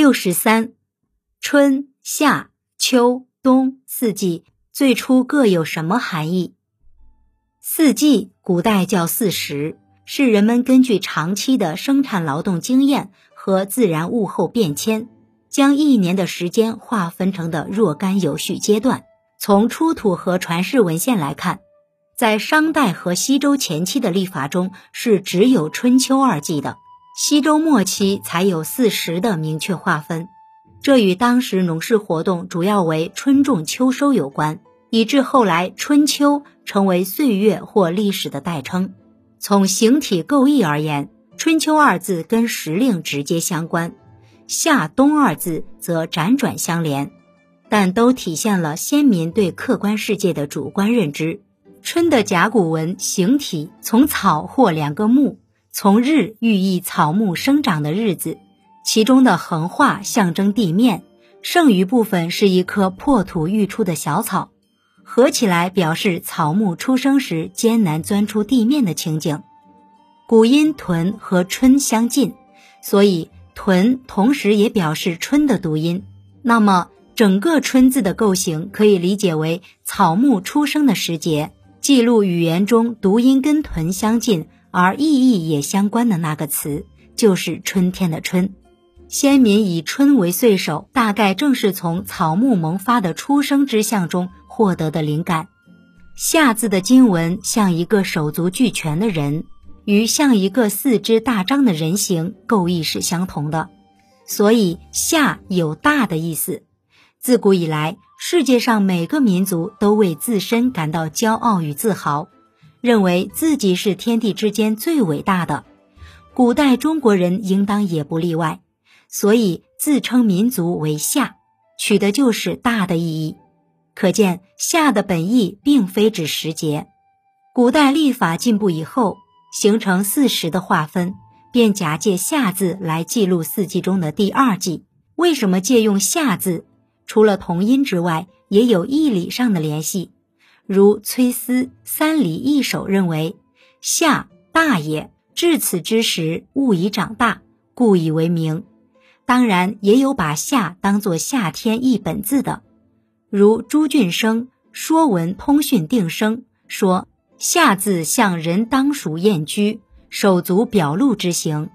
六十三，春夏秋冬四季最初各有什么含义？四季古代叫四时，是人们根据长期的生产劳动经验和自然物候变迁，将一年的时间划分成的若干有序阶段。从出土和传世文献来看，在商代和西周前期的历法中是只有春秋二季的。西周末期才有四时的明确划分，这与当时农事活动主要为春种秋收有关，以致后来春秋成为岁月或历史的代称。从形体构意而言，春秋二字跟时令直接相关，夏冬二字则辗转相连，但都体现了先民对客观世界的主观认知。春的甲骨文形体从草或两个木。从日寓意草木生长的日子，其中的横画象征地面，剩余部分是一棵破土欲出的小草，合起来表示草木出生时艰难钻出地面的情景。古音屯和春相近，所以屯同时也表示春的读音。那么整个春字的构型可以理解为草木出生的时节，记录语言中读音跟屯相近。而意义也相关的那个词，就是春天的春。先民以春为岁首，大概正是从草木萌发的出生之象中获得的灵感。夏字的经文像一个手足俱全的人，与像一个四肢大张的人形构意是相同的，所以夏有大的意思。自古以来，世界上每个民族都为自身感到骄傲与自豪。认为自己是天地之间最伟大的，古代中国人应当也不例外，所以自称民族为夏，取的就是大的意义。可见夏的本意并非指时节。古代历法进步以后，形成四时的划分，便假借夏字来记录四季中的第二季。为什么借用夏字？除了同音之外，也有义理上的联系。如崔思《三礼一首》认为，夏大也，至此之时，物已长大，故以为名。当然，也有把夏当作夏天一本字的，如朱俊生《说文通讯定声》说：“夏字像人当属燕居，手足表露之形。”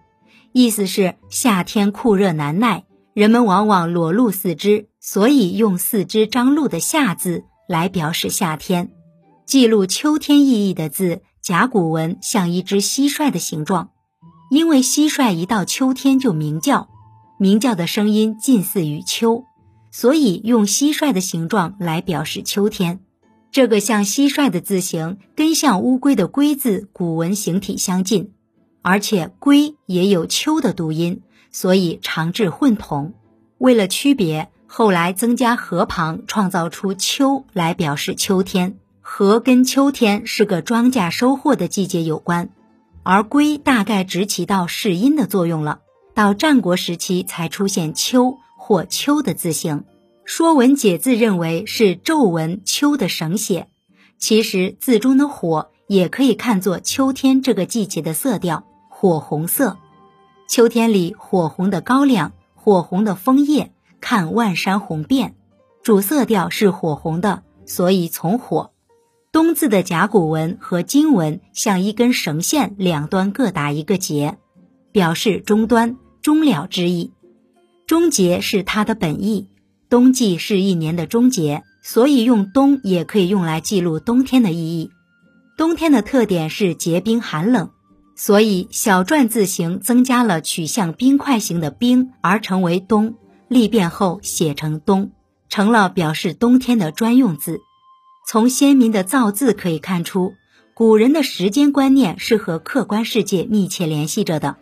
意思是夏天酷热难耐，人们往往裸露四肢，所以用四肢张露的夏字。来表示夏天，记录秋天意义的字，甲骨文像一只蟋蟀的形状，因为蟋蟀一到秋天就鸣叫，鸣叫的声音近似于秋，所以用蟋蟀的形状来表示秋天。这个像蟋蟀的字形，跟像乌龟的龟字古文形体相近，而且龟也有秋的读音，所以常治混同。为了区别。后来增加“禾”旁，创造出“秋”来表示秋天。禾跟秋天是个庄稼收获的季节有关，而龟大概只起到试音的作用了。到战国时期才出现“秋”或“秋”的字形，《说文解字》认为是皱纹“秋”的省写。其实字中的“火”也可以看作秋天这个季节的色调，火红色。秋天里火红的高粱，火红的枫叶。看万山红遍，主色调是火红的，所以从火。冬字的甲骨文和金文像一根绳线，两端各打一个结，表示终端、终了之意。终结是它的本意，冬季是一年的终结，所以用冬也可以用来记录冬天的意义。冬天的特点是结冰寒冷，所以小篆字形增加了取向冰块形的冰，而成为冬。历变后写成“冬”，成了表示冬天的专用字。从先民的造字可以看出，古人的时间观念是和客观世界密切联系着的。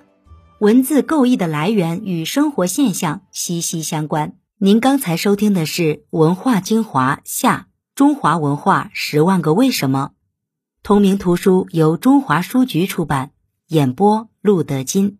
文字构意的来源与生活现象息息相关。您刚才收听的是《文化精华下中华文化十万个为什么》，同名图书由中华书局出版，演播陆德金。